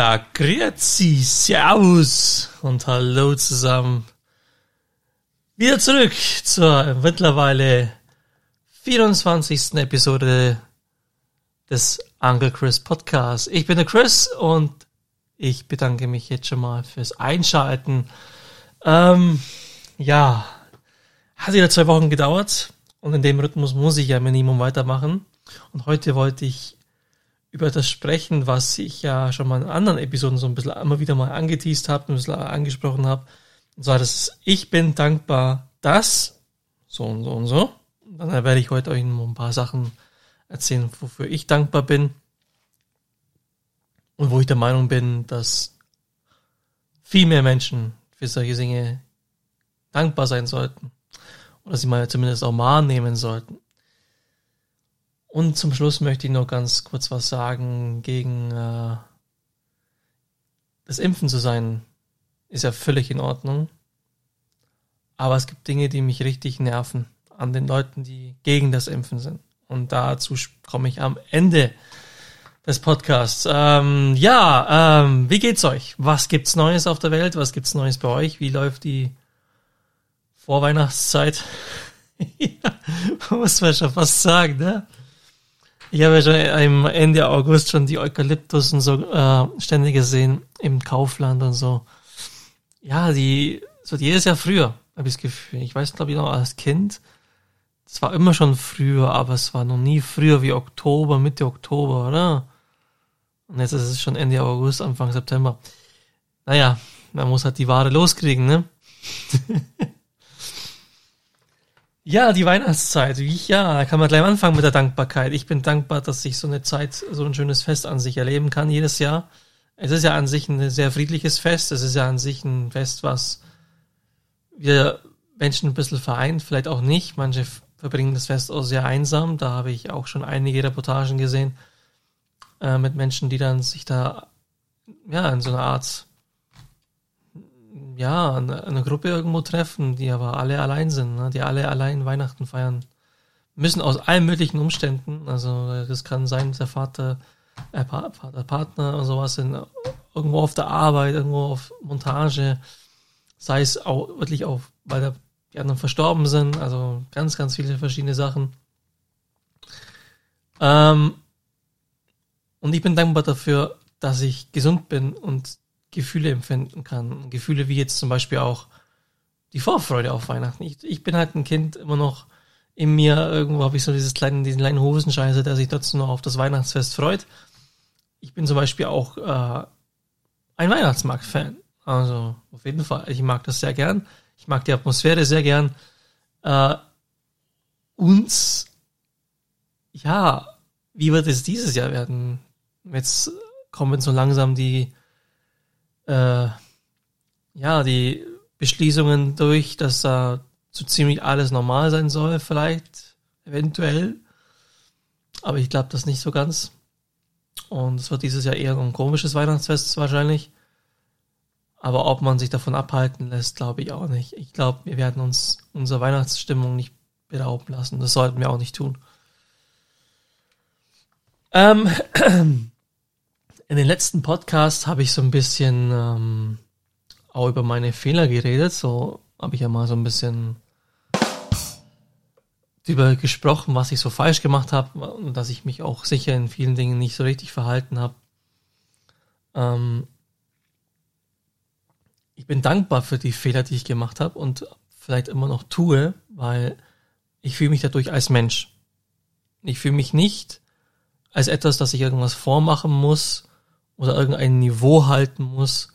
Ja, grüezi, servus und hallo zusammen. Wieder zurück zur mittlerweile 24. Episode des Uncle Chris Podcasts. Ich bin der Chris und ich bedanke mich jetzt schon mal fürs Einschalten. Ähm, ja, hat ja zwei Wochen gedauert und in dem Rhythmus muss ich ja Minimum weitermachen. Und heute wollte ich über das sprechen, was ich ja schon mal in anderen Episoden so ein bisschen immer wieder mal angeteased habe, ein bisschen angesprochen habe. Und zwar, dass ich bin dankbar, dass so und so und so. Und dann werde ich heute euch noch ein paar Sachen erzählen, wofür ich dankbar bin. Und wo ich der Meinung bin, dass viel mehr Menschen für solche Dinge dankbar sein sollten. Oder sie mal zumindest auch mal nehmen sollten. Und zum Schluss möchte ich noch ganz kurz was sagen gegen äh, das Impfen zu sein, ist ja völlig in Ordnung. Aber es gibt Dinge, die mich richtig nerven an den Leuten, die gegen das Impfen sind. Und dazu komme ich am Ende des Podcasts. Ähm, ja, ähm, wie geht's euch? Was gibt's Neues auf der Welt? Was gibt's Neues bei euch? Wie läuft die Vorweihnachtszeit? ja, muss man schon fast sagen, ne? Ich habe ja schon im Ende August schon die Eukalyptus und so äh, ständig gesehen im Kaufland und so. Ja, die, so jedes Jahr früher, habe ich das Gefühl. Ich weiß, glaube ich, noch als Kind. Es war immer schon früher, aber es war noch nie früher wie Oktober, Mitte Oktober, oder? Und jetzt ist es schon Ende August, Anfang September. Naja, man muss halt die Ware loskriegen, ne? Ja, die Weihnachtszeit. Ja, da kann man gleich anfangen mit der Dankbarkeit. Ich bin dankbar, dass ich so eine Zeit, so ein schönes Fest an sich erleben kann jedes Jahr. Es ist ja an sich ein sehr friedliches Fest. Es ist ja an sich ein Fest, was wir Menschen ein bisschen vereint, vielleicht auch nicht. Manche verbringen das Fest auch sehr einsam. Da habe ich auch schon einige Reportagen gesehen äh, mit Menschen, die dann sich da ja in so einer Art ja, eine, eine, Gruppe irgendwo treffen, die aber alle allein sind, ne? die alle allein Weihnachten feiern müssen aus allen möglichen Umständen. Also das kann sein, dass der Vater, äh, Vater, Partner und sowas sind irgendwo auf der Arbeit, irgendwo auf Montage, sei es auch wirklich auch, weil der, die anderen verstorben sind, also ganz, ganz viele verschiedene Sachen. Ähm, und ich bin dankbar dafür, dass ich gesund bin und Gefühle empfinden kann. Gefühle wie jetzt zum Beispiel auch die Vorfreude auf Weihnachten. Ich, ich bin halt ein Kind immer noch in mir, irgendwo habe ich so dieses kleinen, diesen kleinen Hosenscheiße, der sich trotzdem noch auf das Weihnachtsfest freut. Ich bin zum Beispiel auch äh, ein Weihnachtsmarkt-Fan. Also auf jeden Fall, ich mag das sehr gern. Ich mag die Atmosphäre sehr gern. Äh, und ja, wie wird es dieses Jahr werden? Jetzt kommen so langsam die äh, ja, die Beschließungen durch, dass da so ziemlich alles normal sein soll, vielleicht, eventuell. Aber ich glaube das nicht so ganz. Und es wird dieses Jahr eher ein komisches Weihnachtsfest wahrscheinlich. Aber ob man sich davon abhalten lässt, glaube ich auch nicht. Ich glaube, wir werden uns unsere Weihnachtsstimmung nicht berauben lassen. Das sollten wir auch nicht tun. Ähm, In den letzten Podcasts habe ich so ein bisschen ähm, auch über meine Fehler geredet. So habe ich ja mal so ein bisschen darüber gesprochen, was ich so falsch gemacht habe und dass ich mich auch sicher in vielen Dingen nicht so richtig verhalten habe. Ähm, ich bin dankbar für die Fehler, die ich gemacht habe und vielleicht immer noch tue, weil ich fühle mich dadurch als Mensch. Ich fühle mich nicht als etwas, dass ich irgendwas vormachen muss, oder irgendein Niveau halten muss,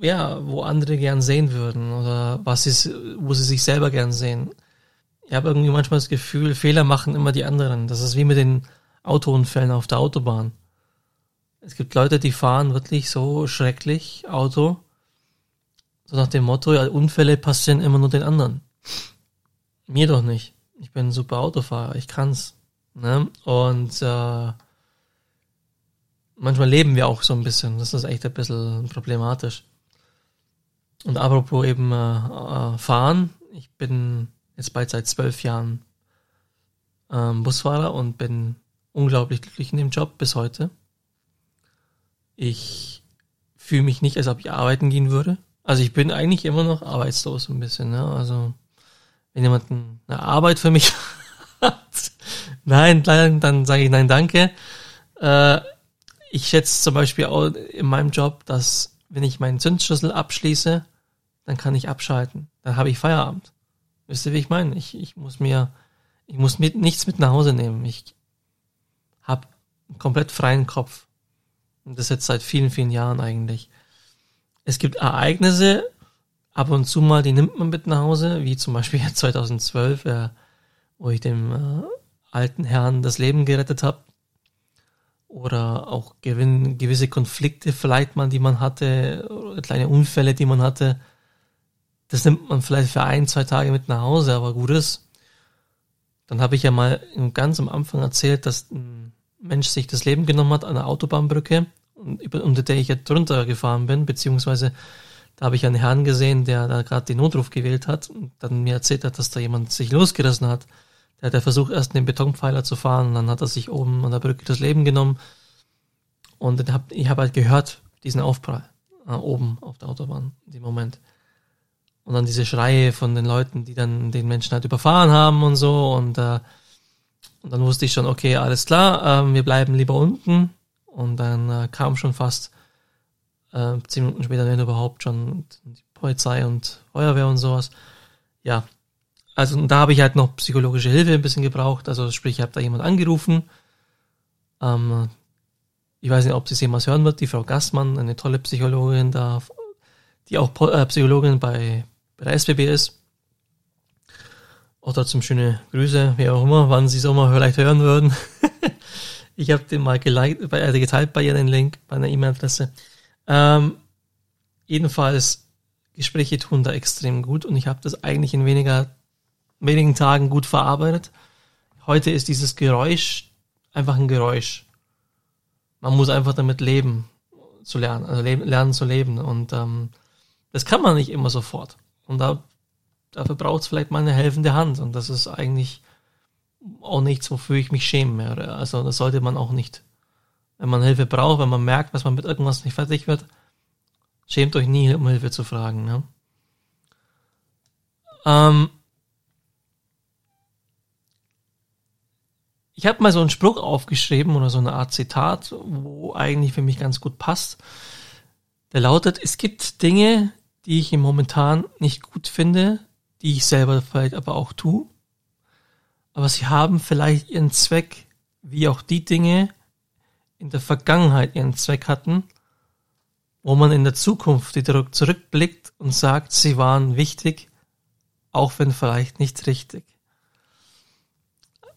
ja, wo andere gern sehen würden oder was ist, wo sie sich selber gern sehen. Ich habe irgendwie manchmal das Gefühl, Fehler machen immer die anderen. Das ist wie mit den Autounfällen auf der Autobahn. Es gibt Leute, die fahren wirklich so schrecklich Auto, so nach dem Motto, ja, Unfälle passieren immer nur den anderen. Mir doch nicht. Ich bin ein super Autofahrer, ich kann's. Ne? Und äh, manchmal leben wir auch so ein bisschen. Das ist echt ein bisschen problematisch. Und apropos eben äh, äh, fahren, ich bin jetzt bald seit zwölf Jahren ähm, Busfahrer und bin unglaublich glücklich in dem Job bis heute. Ich fühle mich nicht, als ob ich arbeiten gehen würde. Also ich bin eigentlich immer noch arbeitslos ein bisschen. Ne? Also wenn jemand eine Arbeit für mich hat, nein, dann, dann sage ich nein, danke. Äh, ich schätze zum Beispiel auch in meinem Job, dass wenn ich meinen Zündschlüssel abschließe, dann kann ich abschalten. Dann habe ich Feierabend. Wisst ihr, wie ich meine? Ich, ich muss mir, ich muss mit, nichts mit nach Hause nehmen. Ich habe einen komplett freien Kopf. Und das jetzt seit vielen, vielen Jahren eigentlich. Es gibt Ereignisse, ab und zu mal, die nimmt man mit nach Hause, wie zum Beispiel 2012, äh, wo ich dem äh, alten Herrn das Leben gerettet habe oder auch gewisse Konflikte vielleicht mal, die man hatte, kleine Unfälle, die man hatte. Das nimmt man vielleicht für ein, zwei Tage mit nach Hause, aber gut ist. Dann habe ich ja mal ganz am Anfang erzählt, dass ein Mensch sich das Leben genommen hat an der Autobahnbrücke, unter der ich jetzt drunter gefahren bin, beziehungsweise da habe ich einen Herrn gesehen, der da gerade den Notruf gewählt hat und dann mir erzählt hat, dass da jemand sich losgerissen hat. Der hat ja versucht, erst den Betonpfeiler zu fahren, und dann hat er sich oben an der Brücke das Leben genommen. Und hab, ich habe halt gehört, diesen Aufprall äh, oben auf der Autobahn, in dem Moment. Und dann diese Schreie von den Leuten, die dann den Menschen halt überfahren haben und so. Und, äh, und dann wusste ich schon, okay, alles klar, äh, wir bleiben lieber unten. Und dann äh, kam schon fast äh, zehn Minuten später, wenn überhaupt, schon die Polizei und Feuerwehr und sowas. Ja, also da habe ich halt noch psychologische Hilfe ein bisschen gebraucht. Also sprich, ich habe da jemand angerufen. Ähm, ich weiß nicht, ob sie es jemals hören wird, die Frau Gassmann, eine tolle Psychologin da, die auch äh, Psychologin bei, bei der SBB ist. Auch trotzdem schöne Grüße, wie auch immer, wann sie es auch mal vielleicht hören würden. ich habe den mal geliked, äh, geteilt bei ihr den Link, bei einer E-Mail-Adresse. Ähm, jedenfalls, Gespräche tun da extrem gut und ich habe das eigentlich in weniger wenigen Tagen gut verarbeitet. Heute ist dieses Geräusch einfach ein Geräusch. Man muss einfach damit leben, zu lernen, also leben, lernen zu leben. Und ähm, das kann man nicht immer sofort. Und da, dafür braucht es vielleicht mal eine helfende Hand. Und das ist eigentlich auch nichts, wofür ich mich schämen werde. Also das sollte man auch nicht. Wenn man Hilfe braucht, wenn man merkt, dass man mit irgendwas nicht fertig wird, schämt euch nie, um Hilfe zu fragen. Ne? Ähm, Ich habe mal so einen Spruch aufgeschrieben oder so eine Art Zitat, wo eigentlich für mich ganz gut passt. Der lautet, es gibt Dinge, die ich im Momentan nicht gut finde, die ich selber vielleicht aber auch tue. Aber sie haben vielleicht ihren Zweck, wie auch die Dinge in der Vergangenheit ihren Zweck hatten, wo man in der Zukunft zurückblickt und sagt, sie waren wichtig, auch wenn vielleicht nicht richtig.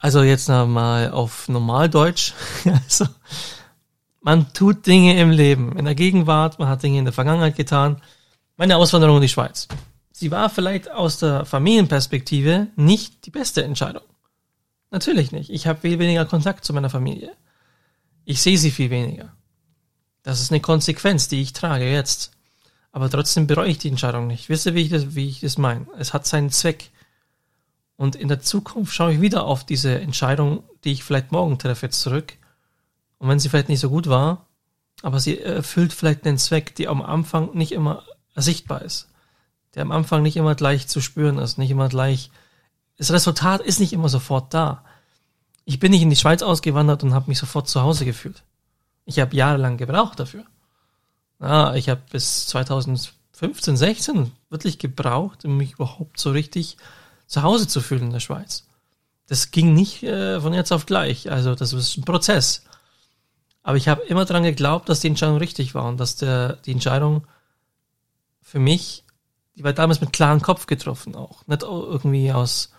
Also jetzt mal auf Normaldeutsch. also, man tut Dinge im Leben, in der Gegenwart, man hat Dinge in der Vergangenheit getan. Meine Auswanderung in die Schweiz. Sie war vielleicht aus der Familienperspektive nicht die beste Entscheidung. Natürlich nicht. Ich habe viel weniger Kontakt zu meiner Familie. Ich sehe sie viel weniger. Das ist eine Konsequenz, die ich trage jetzt. Aber trotzdem bereue ich die Entscheidung nicht. Wisst ihr, wie ich das, wie ich das meine? Es hat seinen Zweck. Und in der Zukunft schaue ich wieder auf diese Entscheidung, die ich vielleicht morgen treffe, zurück. Und wenn sie vielleicht nicht so gut war, aber sie erfüllt vielleicht einen Zweck, der am Anfang nicht immer sichtbar ist. Der am Anfang nicht immer gleich zu spüren ist, nicht immer gleich. Das Resultat ist nicht immer sofort da. Ich bin nicht in die Schweiz ausgewandert und habe mich sofort zu Hause gefühlt. Ich habe jahrelang gebraucht dafür. Ja, ich habe bis 2015, 16 wirklich gebraucht, um mich überhaupt so richtig zu Hause zu fühlen in der Schweiz. Das ging nicht äh, von jetzt auf gleich. Also das ist ein Prozess. Aber ich habe immer daran geglaubt, dass die Entscheidung richtig war und dass der, die Entscheidung für mich, die war damals mit klarem Kopf getroffen auch. Nicht irgendwie aus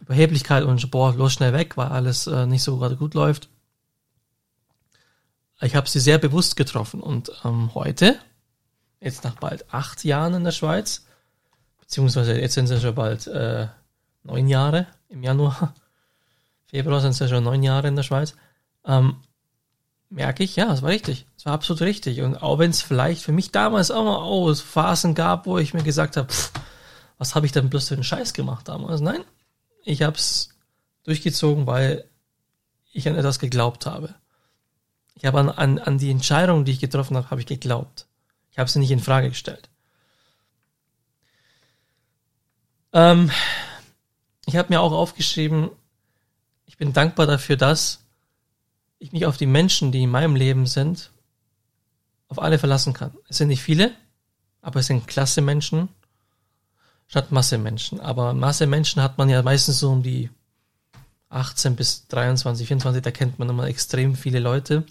Überheblichkeit und boah, los schnell weg, weil alles äh, nicht so gerade gut läuft. Ich habe sie sehr bewusst getroffen und ähm, heute, jetzt nach bald acht Jahren in der Schweiz, beziehungsweise jetzt sind es schon bald äh, neun Jahre im Januar. Februar sind es ja schon neun Jahre in der Schweiz. Ähm, merke ich, ja, es war richtig. Es war absolut richtig. Und auch wenn es vielleicht für mich damals auch mal oh, Phasen gab, wo ich mir gesagt habe, was habe ich denn bloß für einen Scheiß gemacht damals? Nein, ich habe es durchgezogen, weil ich an etwas geglaubt habe. Ich habe an, an, an die Entscheidung, die ich getroffen habe, habe ich geglaubt. Ich habe sie nicht in Frage gestellt. Ähm, ich habe mir auch aufgeschrieben, ich bin dankbar dafür, dass ich mich auf die Menschen, die in meinem Leben sind, auf alle verlassen kann. Es sind nicht viele, aber es sind klasse Menschen statt Masse Menschen. Aber Masse Menschen hat man ja meistens so um die 18 bis 23, 24, da kennt man immer extrem viele Leute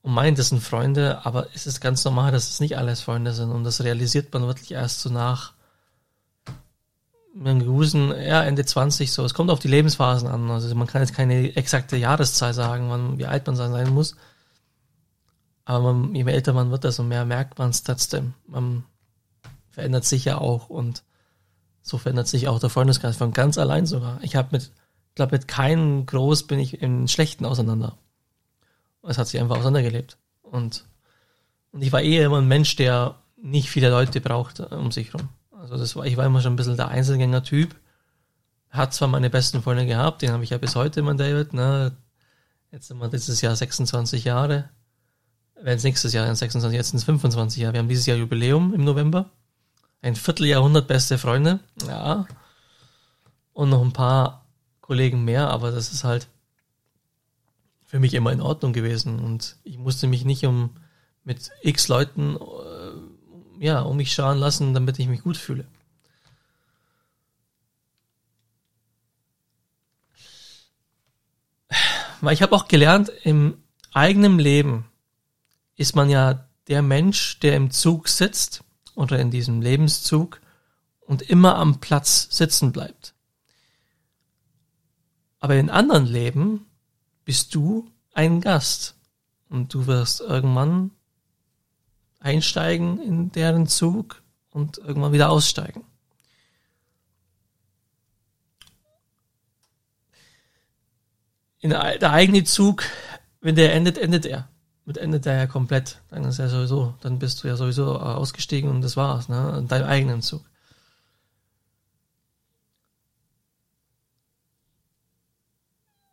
und meint, das sind Freunde, aber es ist ganz normal, dass es nicht alles Freunde sind und das realisiert man wirklich erst so nach gewissen, ja, Ende 20 so. Es kommt auf die Lebensphasen an. Also man kann jetzt keine exakte Jahreszahl sagen, wann, wie alt man sein muss. Aber man, je älter man wird, desto mehr merkt man es trotzdem. Man verändert sich ja auch und so verändert sich auch der Freundeskreis von ganz allein sogar. Ich habe mit, glaube mit keinem groß bin ich im Schlechten auseinander. Es hat sich einfach auseinandergelebt. Und, und ich war eher immer ein Mensch, der nicht viele Leute braucht um sich herum. Also das war, ich war immer schon ein bisschen der Einzelgänger-Typ. Hat zwar meine besten Freunde gehabt, den habe ich ja bis heute, mein David, ne? Jetzt sind wir dieses Jahr 26 Jahre. Wenn es nächstes Jahr 26, jetzt sind es 25 Jahre. Wir haben dieses Jahr Jubiläum im November ein Vierteljahrhundert beste Freunde, ja. Und noch ein paar Kollegen mehr, aber das ist halt für mich immer in Ordnung gewesen. Und ich musste mich nicht um mit x Leuten äh, ja, um mich scharen lassen, damit ich mich gut fühle. Weil ich habe auch gelernt, im eigenen Leben ist man ja der Mensch, der im Zug sitzt oder in diesem Lebenszug und immer am Platz sitzen bleibt. Aber in anderen Leben bist du ein Gast und du wirst irgendwann einsteigen in deren Zug und irgendwann wieder aussteigen. In der eigene Zug, wenn der endet, endet er mit endet der ja komplett. Dann ist ja sowieso, dann bist du ja sowieso ausgestiegen und das war's, ne? In deinem eigenen Zug.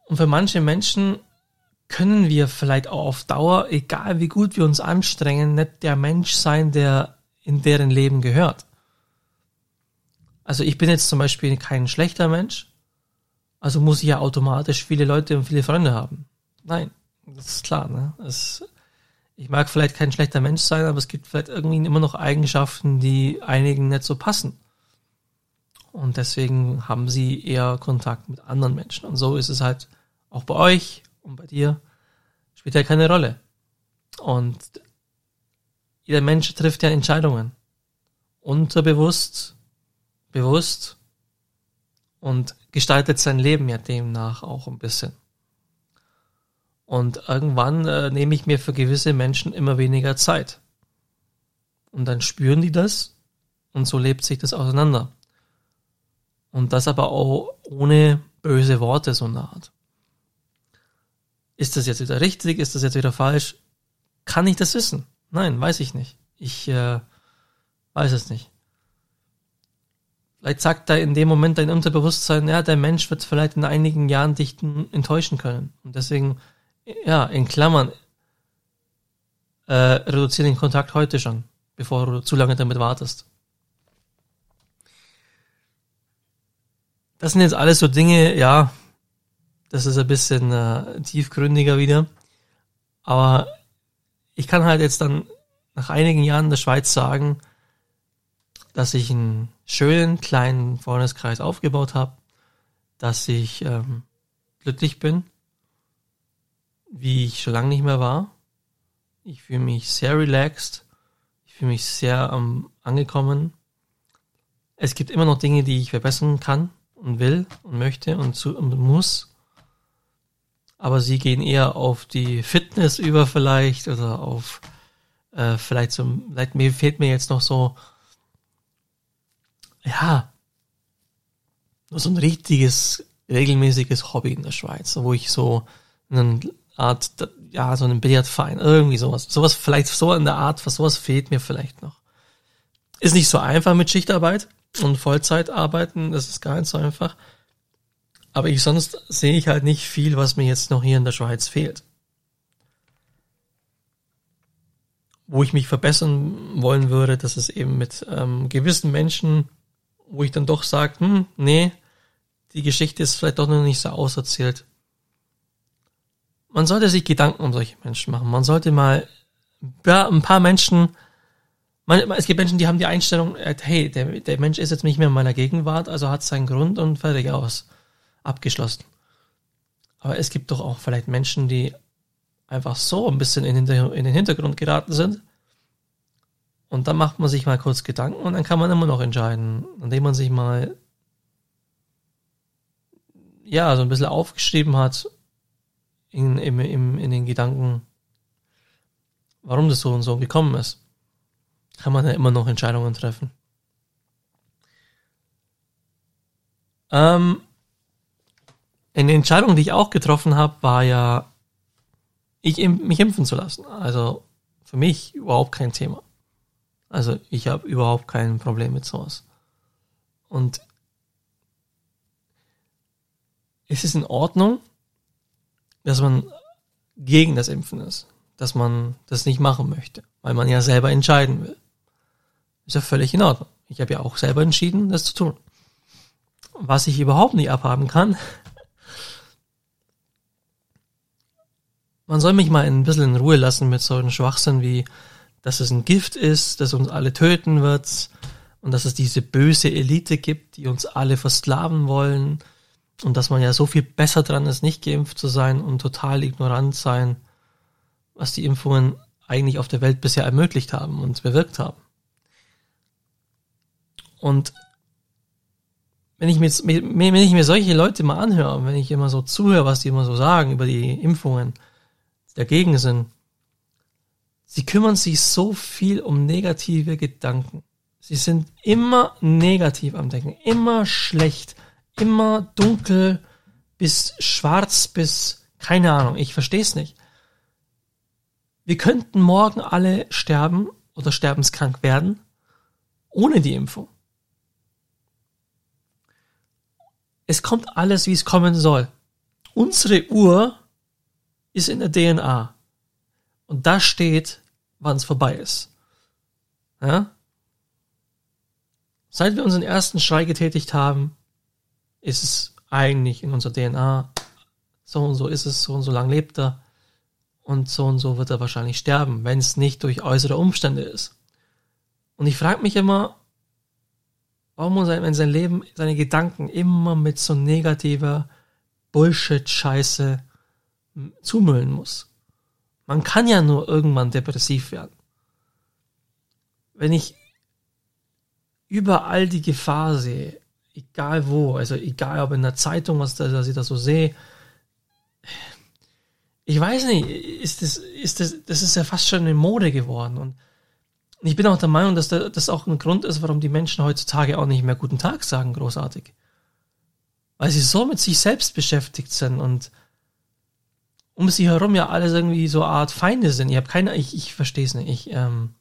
Und für manche Menschen können wir vielleicht auch auf Dauer, egal wie gut wir uns anstrengen, nicht der Mensch sein, der in deren Leben gehört. Also ich bin jetzt zum Beispiel kein schlechter Mensch, also muss ich ja automatisch viele Leute und viele Freunde haben. Nein. Das ist klar, ne? Es, ich mag vielleicht kein schlechter Mensch sein, aber es gibt vielleicht irgendwie immer noch Eigenschaften, die einigen nicht so passen. Und deswegen haben sie eher Kontakt mit anderen Menschen. Und so ist es halt auch bei euch und bei dir. Spielt ja keine Rolle. Und jeder Mensch trifft ja Entscheidungen. Unterbewusst, bewusst und gestaltet sein Leben ja demnach auch ein bisschen. Und irgendwann äh, nehme ich mir für gewisse Menschen immer weniger Zeit. Und dann spüren die das und so lebt sich das auseinander. Und das aber auch ohne böse Worte so eine Art. Ist das jetzt wieder richtig? Ist das jetzt wieder falsch? Kann ich das wissen? Nein, weiß ich nicht. Ich äh, weiß es nicht. Vielleicht sagt da in dem Moment dein Unterbewusstsein, ja, der Mensch wird vielleicht in einigen Jahren dich enttäuschen können. Und deswegen ja, in Klammern, äh, reduziere den Kontakt heute schon, bevor du zu lange damit wartest. Das sind jetzt alles so Dinge, ja, das ist ein bisschen äh, tiefgründiger wieder. Aber ich kann halt jetzt dann nach einigen Jahren in der Schweiz sagen, dass ich einen schönen kleinen Freundeskreis aufgebaut habe, dass ich ähm, glücklich bin, wie ich schon lange nicht mehr war. Ich fühle mich sehr relaxed. Ich fühle mich sehr um, angekommen. Es gibt immer noch Dinge, die ich verbessern kann und will und möchte und, zu, und muss. Aber sie gehen eher auf die Fitness über vielleicht oder auf äh, vielleicht so, vielleicht mir fehlt mir jetzt noch so, ja, so ein richtiges, regelmäßiges Hobby in der Schweiz, wo ich so einen Art, ja, so einen Billardverein, irgendwie sowas. Sowas vielleicht so in der Art, was sowas fehlt mir vielleicht noch. Ist nicht so einfach mit Schichtarbeit und Vollzeit arbeiten, das ist gar nicht so einfach. Aber ich sonst sehe ich halt nicht viel, was mir jetzt noch hier in der Schweiz fehlt. wo ich mich verbessern wollen würde, das ist eben mit ähm, gewissen Menschen, wo ich dann doch sage, hm, nee, die Geschichte ist vielleicht doch noch nicht so auserzählt. Man sollte sich Gedanken um solche Menschen machen. Man sollte mal ja, ein paar Menschen, man, es gibt Menschen, die haben die Einstellung, äh, hey, der, der Mensch ist jetzt nicht mehr in meiner Gegenwart, also hat seinen Grund und fertig aus. Abgeschlossen. Aber es gibt doch auch vielleicht Menschen, die einfach so ein bisschen in den, in den Hintergrund geraten sind. Und dann macht man sich mal kurz Gedanken und dann kann man immer noch entscheiden, indem man sich mal ja, so ein bisschen aufgeschrieben hat in, in, in, in den Gedanken, warum das so und so gekommen ist, kann man ja immer noch Entscheidungen treffen. Ähm, eine Entscheidung, die ich auch getroffen habe, war ja, ich, mich impfen zu lassen. Also für mich überhaupt kein Thema. Also ich habe überhaupt kein Problem mit sowas. Und es ist in Ordnung, dass man gegen das Impfen ist, dass man das nicht machen möchte, weil man ja selber entscheiden will. Ist ja völlig in Ordnung. Ich habe ja auch selber entschieden, das zu tun. Was ich überhaupt nicht abhaben kann, man soll mich mal ein bisschen in Ruhe lassen mit so einem Schwachsinn wie, dass es ein Gift ist, das uns alle töten wird und dass es diese böse Elite gibt, die uns alle versklaven wollen und dass man ja so viel besser dran ist, nicht geimpft zu sein und total ignorant sein, was die Impfungen eigentlich auf der Welt bisher ermöglicht haben und bewirkt haben. Und wenn ich mir, wenn ich mir solche Leute mal anhöre, wenn ich immer so zuhöre, was die immer so sagen über die Impfungen, dagegen sind, sie kümmern sich so viel um negative Gedanken. Sie sind immer negativ am Denken, immer schlecht, immer dunkel bis schwarz bis keine Ahnung, ich verstehe es nicht. Wir könnten morgen alle sterben oder sterbenskrank werden ohne die Impfung. Es kommt alles, wie es kommen soll. Unsere Uhr ist in der DNA. Und da steht, wann es vorbei ist. Ja? Seit wir unseren ersten Schrei getätigt haben, ist es eigentlich in unserer DNA, so und so ist es, so und so lang lebt er und so und so wird er wahrscheinlich sterben, wenn es nicht durch äußere Umstände ist. Und ich frage mich immer, warum muss er in sein Leben, seine Gedanken immer mit so negativer Bullshit-Scheiße zumüllen muss. Man kann ja nur irgendwann depressiv werden. Wenn ich überall die Gefahr sehe, egal wo, also egal ob in der Zeitung, was da, dass ich da so sehe, ich weiß nicht, ist das, ist das, das ist ja fast schon eine Mode geworden und ich bin auch der Meinung, dass das auch ein Grund ist, warum die Menschen heutzutage auch nicht mehr guten Tag sagen, großartig. Weil sie so mit sich selbst beschäftigt sind und um sie herum ja alles irgendwie so eine Art Feinde sind. Ich habe keine, ich, ich verstehe es nicht. Ich, ähm,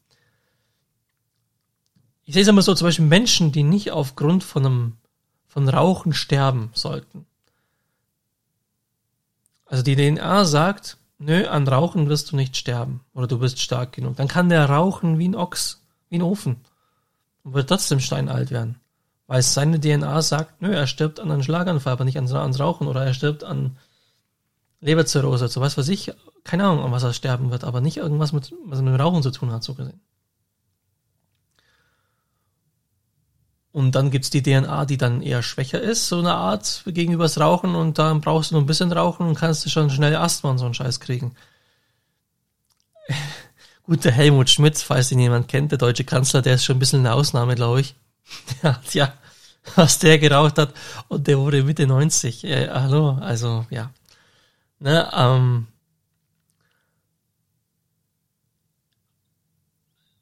ich sehe es immer so, zum Beispiel Menschen, die nicht aufgrund von einem, von Rauchen sterben sollten. Also die DNA sagt, nö, an Rauchen wirst du nicht sterben oder du bist stark genug. Dann kann der rauchen wie ein Ochs, wie ein Ofen und wird trotzdem steinalt werden. Weil seine DNA sagt, nö, er stirbt an einem Schlaganfall, aber nicht ans Rauchen oder er stirbt an Leberzirrhose, so was weiß ich, keine Ahnung, an was er sterben wird, aber nicht irgendwas mit, was mit dem Rauchen zu tun hat, so gesehen. Und dann gibt's die DNA, die dann eher schwächer ist, so eine Art gegenüber das Rauchen und dann brauchst du nur ein bisschen rauchen und kannst du schon schnell Asthma und so einen Scheiß kriegen. Gut, der Helmut Schmidt, falls ihn jemand kennt, der deutsche Kanzler, der ist schon ein bisschen eine Ausnahme, glaube ich. Ja, tja, was der geraucht hat und der wurde Mitte 90. Äh, hallo, also ja. Ne, ähm,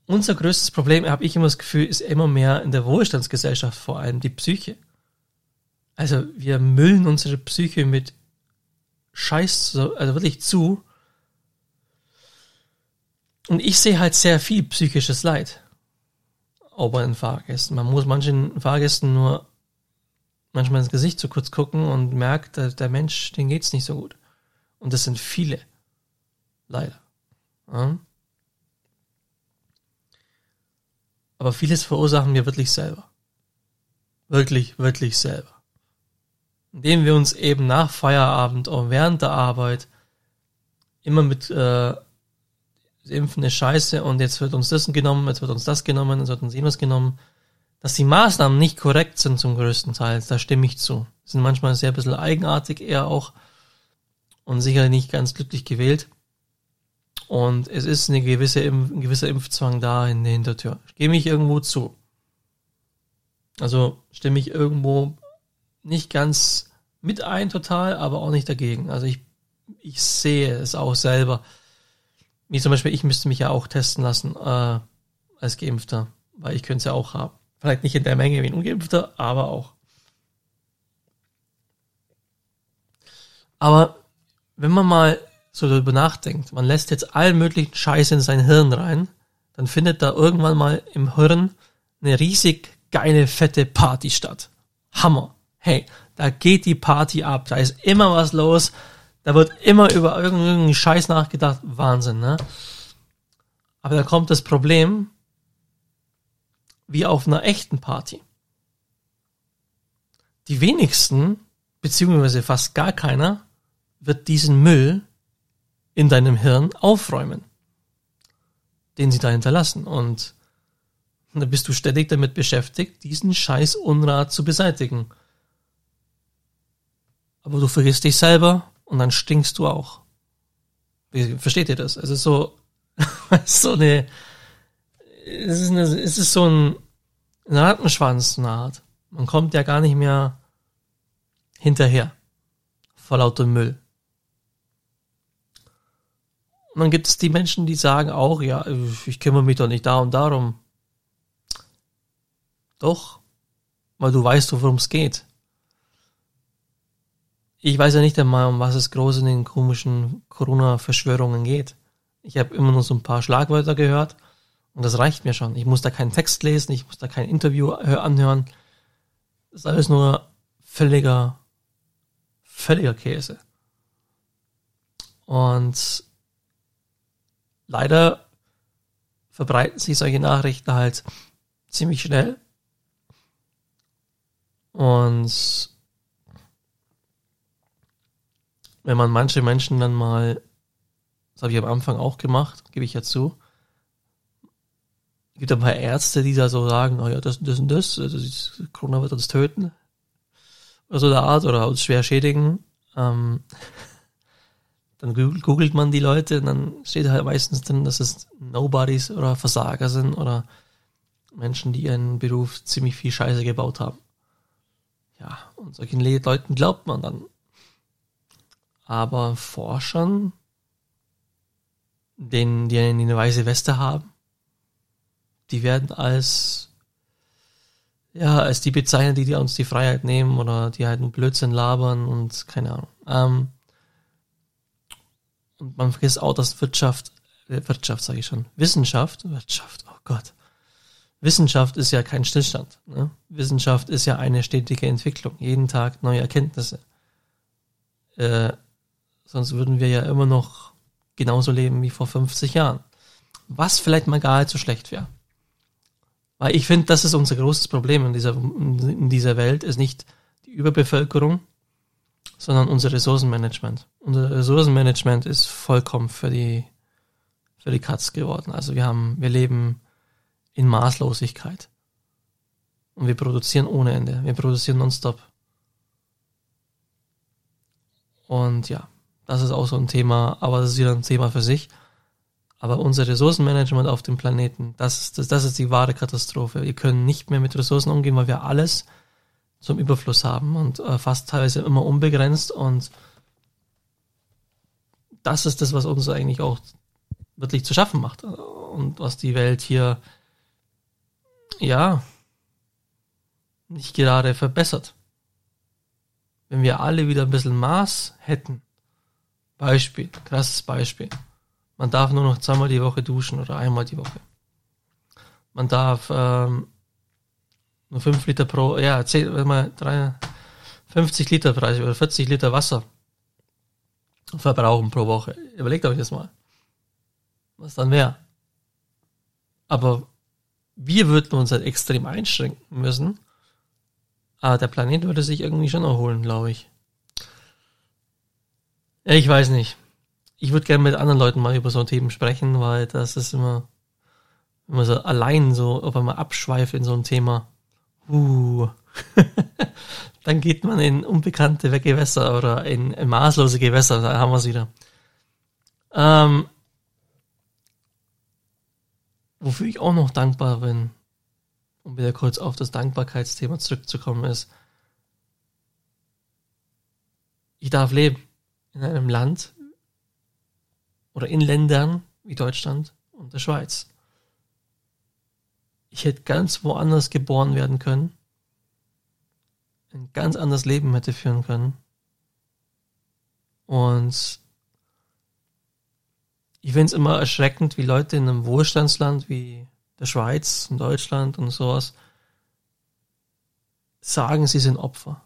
unser größtes Problem, habe ich immer das Gefühl, ist immer mehr in der Wohlstandsgesellschaft vor allem die Psyche. Also wir müllen unsere Psyche mit Scheiß, also wirklich zu. Und ich sehe halt sehr viel psychisches Leid. Auch bei den Fahrgästen. Man muss manchen Fahrgästen nur manchmal ins Gesicht zu kurz gucken und merkt, der Mensch, den geht's nicht so gut. Und das sind viele. Leider. Ja. Aber vieles verursachen wir wirklich selber. Wirklich, wirklich selber. Indem wir uns eben nach Feierabend und während der Arbeit immer mit äh, Impfen ist scheiße und jetzt wird uns das genommen, jetzt wird uns das genommen, jetzt wird uns jenes genommen. Dass die Maßnahmen nicht korrekt sind zum größten Teil, da stimme ich zu. Sind manchmal sehr ein bisschen eigenartig eher auch und sicher nicht ganz glücklich gewählt. Und es ist eine gewisse, ein gewisser Impfzwang da in der Hintertür. Ich gebe mich irgendwo zu. Also stimme ich irgendwo nicht ganz mit ein total, aber auch nicht dagegen. Also ich, ich sehe es auch selber. Wie zum Beispiel, ich müsste mich ja auch testen lassen äh, als Geimpfter, weil ich könnte es ja auch haben. Vielleicht nicht in der Menge wie ein Ungeimpfter, aber auch. Aber wenn man mal so darüber nachdenkt, man lässt jetzt allen möglichen Scheiß in sein Hirn rein, dann findet da irgendwann mal im Hirn eine riesig geile, fette Party statt. Hammer. Hey, da geht die Party ab, da ist immer was los, da wird immer über irgendeinen Scheiß nachgedacht. Wahnsinn, ne? Aber da kommt das Problem, wie auf einer echten Party. Die wenigsten, beziehungsweise fast gar keiner, wird diesen Müll in deinem Hirn aufräumen, den sie da hinterlassen. Und da bist du ständig damit beschäftigt, diesen scheiß Unrat zu beseitigen. Aber du vergisst dich selber und dann stinkst du auch. Versteht ihr das? Es ist so, so eine, es ist, eine, es ist so ein, Rattenschwanz, eine Art. Man kommt ja gar nicht mehr hinterher vor lauter Müll. Und dann gibt es die Menschen, die sagen auch, ja, ich kümmere mich doch nicht da und darum. Doch, weil du weißt, worum es geht. Ich weiß ja nicht einmal, um was es groß in den komischen Corona-Verschwörungen geht. Ich habe immer nur so ein paar Schlagwörter gehört und das reicht mir schon. Ich muss da keinen Text lesen, ich muss da kein Interview anhören. Das ist alles nur völliger, völliger Käse. Und leider verbreiten sich solche Nachrichten halt ziemlich schnell. Und wenn man manche Menschen dann mal, das habe ich am Anfang auch gemacht, gebe ich ja zu, gibt ein paar Ärzte, die da so sagen, oh ja, das und das und das, das Corona wird uns töten. Oder so der Art, oder uns schwer schädigen. Ähm, dann googelt man die Leute und dann steht halt meistens drin, dass es Nobodies oder Versager sind oder Menschen, die ihren Beruf ziemlich viel Scheiße gebaut haben. Ja, und solchen Leuten glaubt man dann. Aber Forschern, denen, die eine weiße Weste haben, die werden als, ja, als die bezeichnet, die, die uns die Freiheit nehmen oder die halt einen Blödsinn labern und keine Ahnung. Ähm, und man vergisst auch, dass Wirtschaft, äh, Wirtschaft sage ich schon, Wissenschaft, Wirtschaft, oh Gott. Wissenschaft ist ja kein Stillstand. Ne? Wissenschaft ist ja eine stetige Entwicklung. Jeden Tag neue Erkenntnisse. Äh, sonst würden wir ja immer noch genauso leben wie vor 50 Jahren. Was vielleicht mal gar nicht so schlecht wäre. Weil ich finde, das ist unser großes Problem in dieser, in dieser Welt, ist nicht die Überbevölkerung, sondern unser Ressourcenmanagement. Unser Ressourcenmanagement ist vollkommen für die, für die Katz geworden. Also wir haben, wir leben in Maßlosigkeit. Und wir produzieren ohne Ende. Wir produzieren nonstop. Und ja, das ist auch so ein Thema, aber das ist wieder ein Thema für sich. Aber unser Ressourcenmanagement auf dem Planeten, das das, das ist die wahre Katastrophe. Wir können nicht mehr mit Ressourcen umgehen, weil wir alles zum Überfluss haben und äh, fast teilweise immer unbegrenzt und das ist das, was uns eigentlich auch wirklich zu schaffen macht und was die Welt hier ja nicht gerade verbessert. Wenn wir alle wieder ein bisschen Maß hätten, Beispiel, krasses Beispiel, man darf nur noch zweimal die Woche duschen oder einmal die Woche. Man darf ähm, nur 5 Liter pro, ja, 10, wenn man 3, 50 Liter Preis oder 40 Liter Wasser verbrauchen pro Woche. Überlegt euch das mal. Was dann wäre. Aber wir würden uns halt extrem einschränken müssen. Aber der Planet würde sich irgendwie schon erholen, glaube ich. Ich weiß nicht. Ich würde gerne mit anderen Leuten mal über so Themen sprechen, weil das ist immer, immer so allein so, ob man abschweift in so ein Thema. Uh. Dann geht man in unbekannte Gewässer oder in, maßlose Gewässer, da haben wir es wieder. Ähm, wofür ich auch noch dankbar bin, um wieder kurz auf das Dankbarkeitsthema zurückzukommen, ist, ich darf leben in einem Land oder in Ländern wie Deutschland und der Schweiz. Ich hätte ganz woanders geboren werden können, ein ganz anderes Leben hätte führen können. Und ich finde es immer erschreckend, wie Leute in einem Wohlstandsland wie der Schweiz und Deutschland und sowas sagen, sie sind Opfer.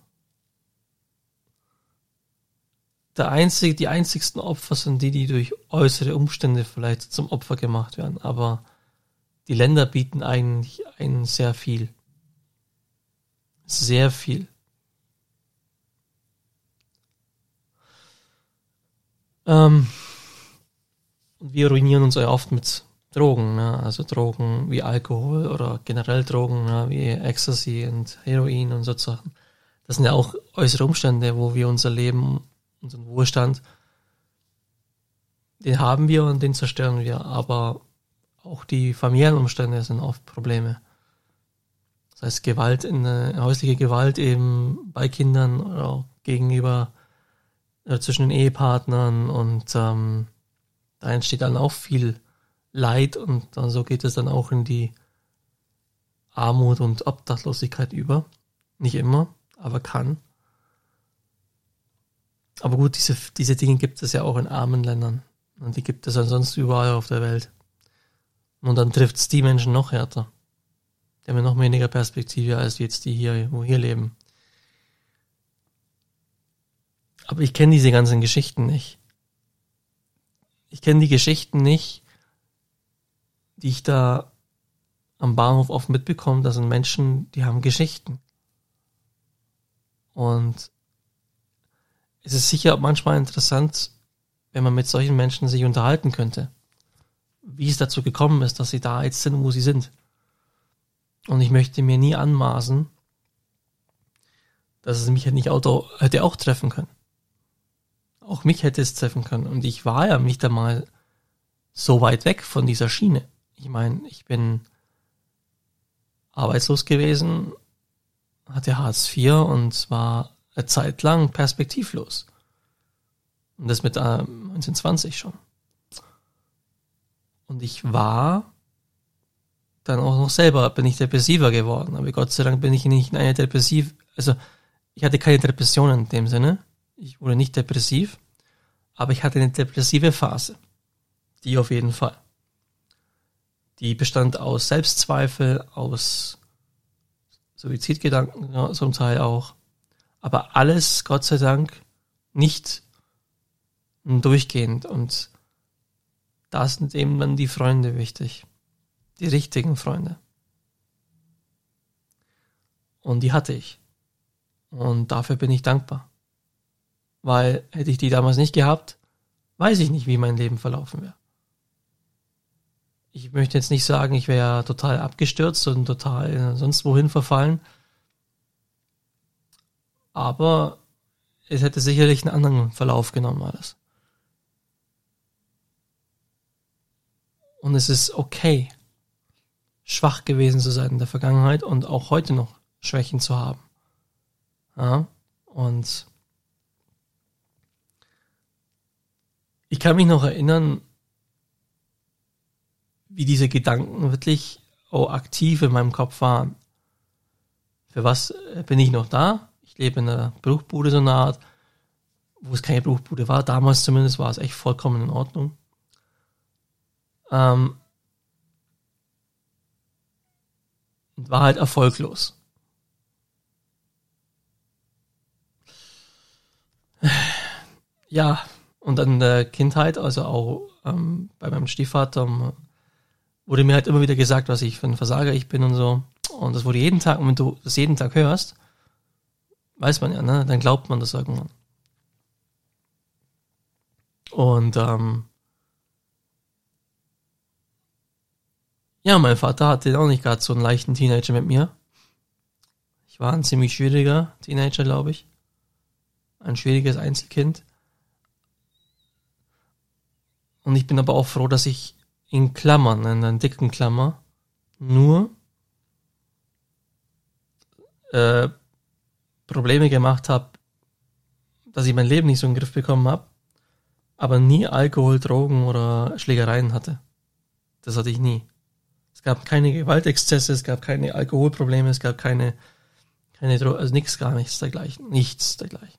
Der einzige, die einzigsten Opfer sind die, die durch äußere Umstände vielleicht zum Opfer gemacht werden. Aber die Länder bieten eigentlich einen sehr viel. Sehr viel. Ähm, wir ruinieren uns ja oft mit Drogen, ne? also Drogen wie Alkohol oder generell Drogen ne? wie Ecstasy und Heroin und so Sachen. Das sind ja auch äußere Umstände, wo wir unser Leben, unseren Wohlstand, den haben wir und den zerstören wir. Aber auch die Familienumstände sind oft Probleme. Das heißt Gewalt in äh, häusliche Gewalt eben bei Kindern oder gegenüber äh, zwischen den Ehepartnern und ähm, da entsteht dann auch viel Leid und dann so geht es dann auch in die Armut und Obdachlosigkeit über. Nicht immer, aber kann. Aber gut, diese, diese Dinge gibt es ja auch in armen Ländern. Und die gibt es ansonsten überall auf der Welt. Und dann trifft es die Menschen noch härter. Die haben noch weniger Perspektive als jetzt die hier, wo hier leben. Aber ich kenne diese ganzen Geschichten nicht ich kenne die Geschichten nicht, die ich da am Bahnhof oft mitbekomme. Das sind Menschen, die haben Geschichten. Und es ist sicher manchmal interessant, wenn man mit solchen Menschen sich unterhalten könnte. Wie es dazu gekommen ist, dass sie da jetzt sind, wo sie sind. Und ich möchte mir nie anmaßen, dass es mich nicht Auto hätte auch treffen können auch mich hätte es treffen können. Und ich war ja nicht einmal so weit weg von dieser Schiene. Ich meine, ich bin arbeitslos gewesen, hatte Hartz IV und war eine Zeit lang perspektivlos. Und das mit äh, 1920 schon. Und ich war dann auch noch selber, bin ich depressiver geworden. Aber Gott sei Dank bin ich nicht in eine depressiv, also ich hatte keine Depressionen in dem Sinne ich wurde nicht depressiv, aber ich hatte eine depressive Phase. Die auf jeden Fall. Die bestand aus Selbstzweifel, aus Suizidgedanken ja, zum Teil auch. Aber alles, Gott sei Dank, nicht durchgehend. Und da sind eben dann die Freunde wichtig. Die richtigen Freunde. Und die hatte ich. Und dafür bin ich dankbar. Weil hätte ich die damals nicht gehabt, weiß ich nicht, wie mein Leben verlaufen wäre. Ich möchte jetzt nicht sagen, ich wäre total abgestürzt und total sonst wohin verfallen. Aber es hätte sicherlich einen anderen Verlauf genommen alles. Und es ist okay, schwach gewesen zu sein in der Vergangenheit und auch heute noch Schwächen zu haben. Ja? Und Ich kann mich noch erinnern, wie diese Gedanken wirklich auch aktiv in meinem Kopf waren. Für was äh, bin ich noch da? Ich lebe in einer Bruchbude so eine Art, wo es keine Bruchbude war. Damals zumindest war es echt vollkommen in Ordnung. Ähm, und war halt erfolglos. Ja, und in der Kindheit, also auch ähm, bei meinem Stiefvater, wurde mir halt immer wieder gesagt, was ich für ein Versager ich bin und so. Und das wurde jeden Tag, und wenn du das jeden Tag hörst, weiß man ja, ne? Dann glaubt man das irgendwann. Und ähm, ja, mein Vater hatte auch nicht gerade so einen leichten Teenager mit mir. Ich war ein ziemlich schwieriger Teenager, glaube ich. Ein schwieriges Einzelkind. Und ich bin aber auch froh, dass ich in Klammern, in einer dicken Klammer, nur äh, Probleme gemacht habe, dass ich mein Leben nicht so in den Griff bekommen habe, aber nie Alkohol, Drogen oder Schlägereien hatte. Das hatte ich nie. Es gab keine Gewaltexzesse, es gab keine Alkoholprobleme, es gab keine, keine Drogen, also nichts, gar nichts dergleichen. Nichts dergleichen.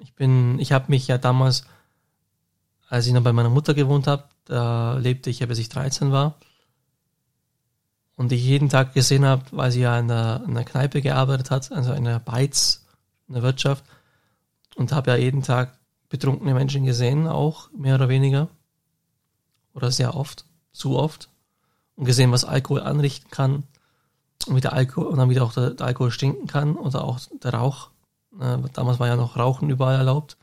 Ich bin, ich habe mich ja damals, als ich noch bei meiner Mutter gewohnt habe, da lebte ich ja bis ich 13 war, und ich jeden Tag gesehen habe, weil sie ja in der, in der Kneipe gearbeitet hat, also in der Beiz, in der Wirtschaft, und habe ja jeden Tag betrunkene Menschen gesehen, auch mehr oder weniger, oder sehr oft, zu oft, und gesehen, was Alkohol anrichten kann, und wie der Alkohol, und dann wieder auch der, der Alkohol stinken kann, oder auch der Rauch. Äh, damals war ja noch Rauchen überall erlaubt.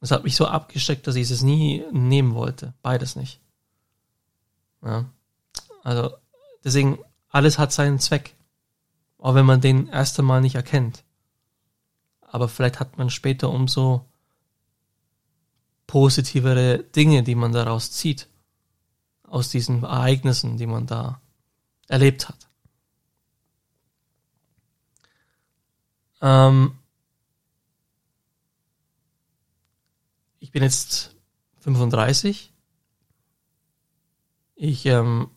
Das hat mich so abgesteckt, dass ich es nie nehmen wollte. Beides nicht. Ja. Also deswegen, alles hat seinen Zweck. Auch wenn man den erst einmal nicht erkennt. Aber vielleicht hat man später umso positivere Dinge, die man daraus zieht. Aus diesen Ereignissen, die man da erlebt hat. Ähm ich bin jetzt 35. Ich ähm,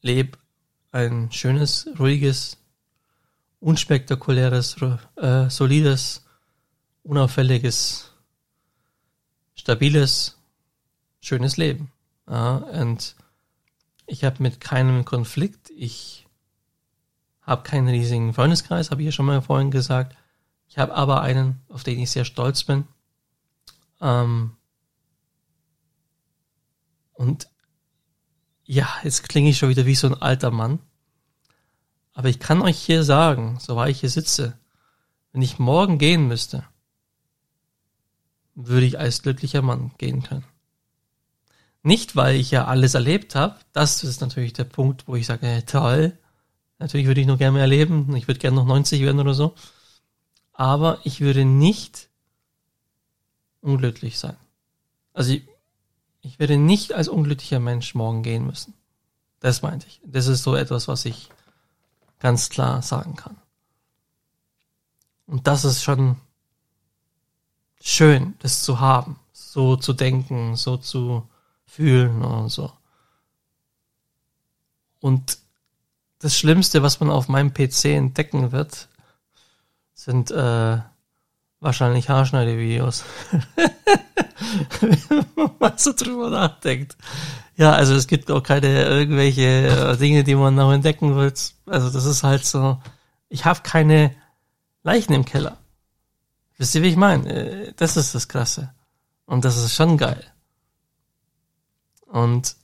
lebe ein schönes, ruhiges, unspektakuläres, äh, solides, unauffälliges, stabiles, schönes Leben. Ja, und ich habe mit keinem Konflikt, ich habe keinen riesigen Freundeskreis, habe ich ja schon mal vorhin gesagt. Ich habe aber einen, auf den ich sehr stolz bin. Ähm, und ja, jetzt klinge ich schon wieder wie so ein alter Mann. Aber ich kann euch hier sagen, so war ich hier sitze, wenn ich morgen gehen müsste, würde ich als glücklicher Mann gehen können. Nicht, weil ich ja alles erlebt habe, das ist natürlich der Punkt, wo ich sage, toll, natürlich würde ich noch gerne mehr erleben, ich würde gerne noch 90 werden oder so, aber ich würde nicht unglücklich sein. Also ich, ich werde nicht als unglücklicher Mensch morgen gehen müssen. Das meinte ich. Das ist so etwas, was ich ganz klar sagen kann. Und das ist schon schön, das zu haben, so zu denken, so zu fühlen und so. Und das Schlimmste, was man auf meinem PC entdecken wird, sind äh, wahrscheinlich Haarschneidevideos. Wenn man so drüber nachdenkt. Ja, also es gibt auch keine irgendwelche äh, Dinge, die man noch entdecken will. Also das ist halt so, ich habe keine Leichen im Keller. Wisst ihr, wie ich meine? Äh, das ist das Krasse. Und das ist schon geil. Und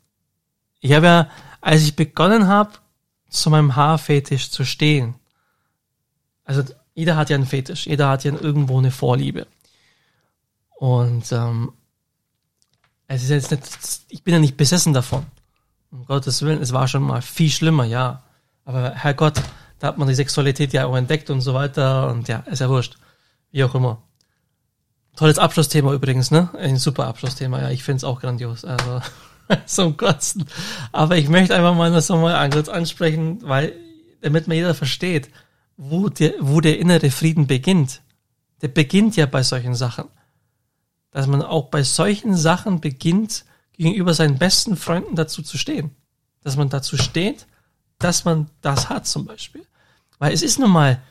ich habe ja, als ich begonnen habe, zu meinem Haarfetisch zu stehen, also jeder hat ja einen Fetisch, jeder hat ja irgendwo eine Vorliebe. Und ähm, es ist jetzt nicht, ich bin ja nicht besessen davon. Um Gottes Willen, es war schon mal viel schlimmer, ja. Aber Herrgott, da hat man die Sexualität ja auch entdeckt und so weiter und ja, ist ja wurscht. Wie auch immer. Tolles Abschlussthema übrigens, ne? Ein super Abschlussthema, ja, ich find's auch grandios. Also, zum Kosten. Aber ich möchte einfach mal das nochmal kurz ansprechen, weil, damit man jeder versteht, wo der, wo der innere Frieden beginnt. Der beginnt ja bei solchen Sachen dass man auch bei solchen Sachen beginnt, gegenüber seinen besten Freunden dazu zu stehen. Dass man dazu steht, dass man das hat zum Beispiel. Weil es ist nun mal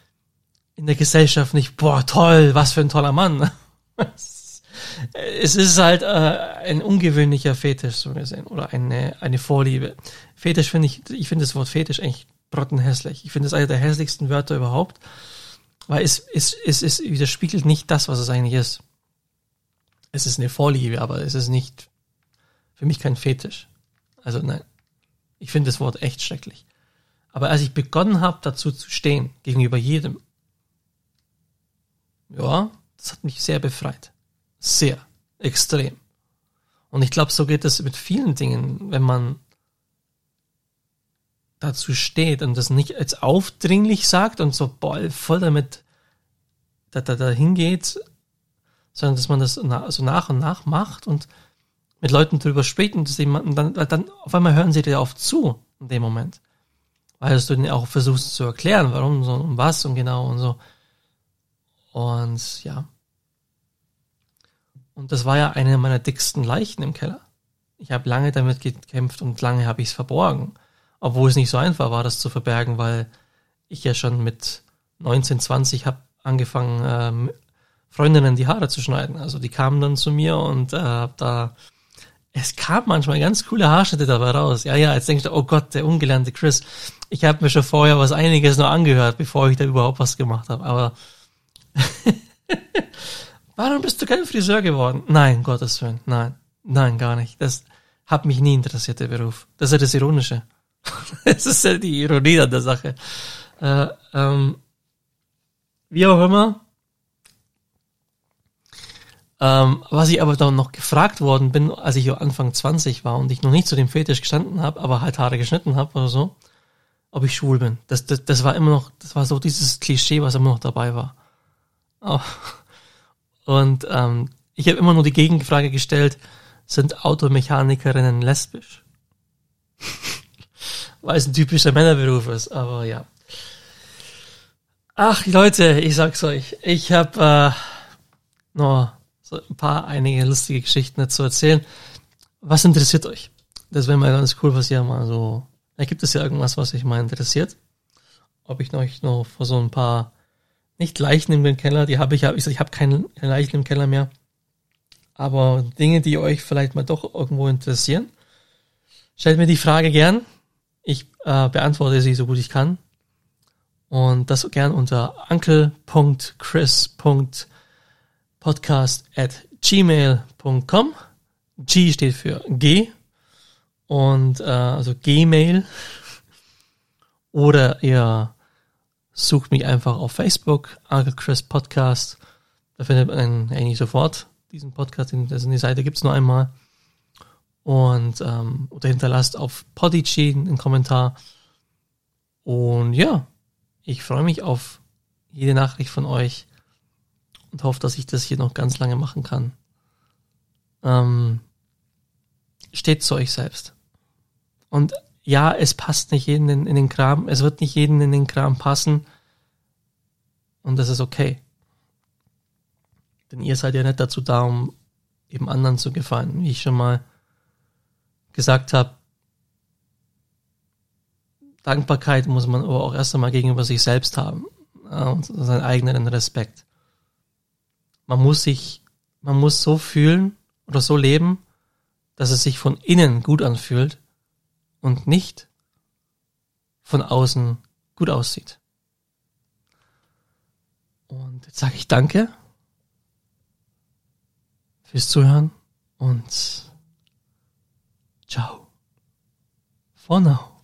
in der Gesellschaft nicht, boah, toll, was für ein toller Mann. es ist halt äh, ein ungewöhnlicher Fetisch, so gesehen, oder eine, eine Vorliebe. Fetisch finde ich, ich finde das Wort Fetisch eigentlich brottenhässlich. Ich finde es einer der hässlichsten Wörter überhaupt, weil es, es, es, es widerspiegelt nicht das, was es eigentlich ist es ist eine Vorliebe, aber es ist nicht für mich kein Fetisch. Also nein, ich finde das Wort echt schrecklich. Aber als ich begonnen habe, dazu zu stehen, gegenüber jedem, ja, das hat mich sehr befreit. Sehr, extrem. Und ich glaube, so geht es mit vielen Dingen, wenn man dazu steht und das nicht als aufdringlich sagt und so boah, voll damit da, da, da hingeht, sondern dass man das na, so nach und nach macht und mit Leuten drüber spricht und dass jemanden dann, dann auf einmal hören sie dir auf zu in dem Moment. Weil du denen auch versuchst zu erklären, warum so und was und genau und so. Und ja. Und das war ja eine meiner dicksten Leichen im Keller. Ich habe lange damit gekämpft und lange habe ich es verborgen. Obwohl es nicht so einfach war, das zu verbergen, weil ich ja schon mit 19, 20 habe angefangen, ähm, Freundinnen die Haare zu schneiden. Also die kamen dann zu mir und äh, hab da es kam manchmal ganz coole Haarschnitte dabei raus. Ja, ja, jetzt denkst du, oh Gott, der ungelernte Chris. Ich habe mir schon vorher was einiges noch angehört, bevor ich da überhaupt was gemacht habe. Aber warum bist du kein Friseur geworden? Nein, Gottes Willen, nein, nein, gar nicht. Das hat mich nie interessiert, der Beruf. Das ist ja das Ironische. das ist ja die Ironie an der Sache. Äh, ähm, wie auch immer. Ähm, was ich aber dann noch gefragt worden bin, als ich Anfang 20 war und ich noch nicht zu dem Fetisch gestanden habe, aber halt Haare geschnitten habe oder so, ob ich schwul bin. Das, das, das war immer noch, das war so dieses Klischee, was immer noch dabei war. Oh. Und ähm, ich habe immer nur die Gegenfrage gestellt, sind Automechanikerinnen lesbisch? Weil es ein typischer Männerberuf ist, aber ja. Ach Leute, ich sag's euch, ich habe äh, noch so ein paar einige lustige Geschichten dazu erzählen. Was interessiert euch? Das wäre mal ganz cool, was ihr mal so. Da gibt es ja irgendwas, was euch mal interessiert. Ob ich euch noch vor so ein paar nicht Leichen im Keller, die habe ich, ich, ich habe keine Leichen im Keller mehr. Aber Dinge, die euch vielleicht mal doch irgendwo interessieren, stellt mir die Frage gern. Ich äh, beantworte sie so gut ich kann. Und das gern unter uncle.chris.podcast at gmail.com. G steht für G und äh, also Gmail. Oder ihr sucht mich einfach auf Facebook, Chris Podcast. Da findet man eigentlich sofort diesen Podcast. Also die Seite gibt's nur einmal. Und ähm, oder hinterlasst auf Podigy einen Kommentar. Und ja, ich freue mich auf jede Nachricht von euch und hoffe, dass ich das hier noch ganz lange machen kann. Ähm, steht zu euch selbst. Und ja, es passt nicht jeden in, in, den Kram, es wird nicht jeden in den Kram passen. Und das ist okay. Denn ihr seid ja nicht dazu da, um eben anderen zu gefallen. Wie ich schon mal gesagt habe, Dankbarkeit muss man aber auch erst einmal gegenüber sich selbst haben und seinen eigenen Respekt. Man muss sich, man muss so fühlen oder so leben, dass es sich von innen gut anfühlt und nicht von außen gut aussieht. Und jetzt sage ich danke fürs Zuhören und ciao for now.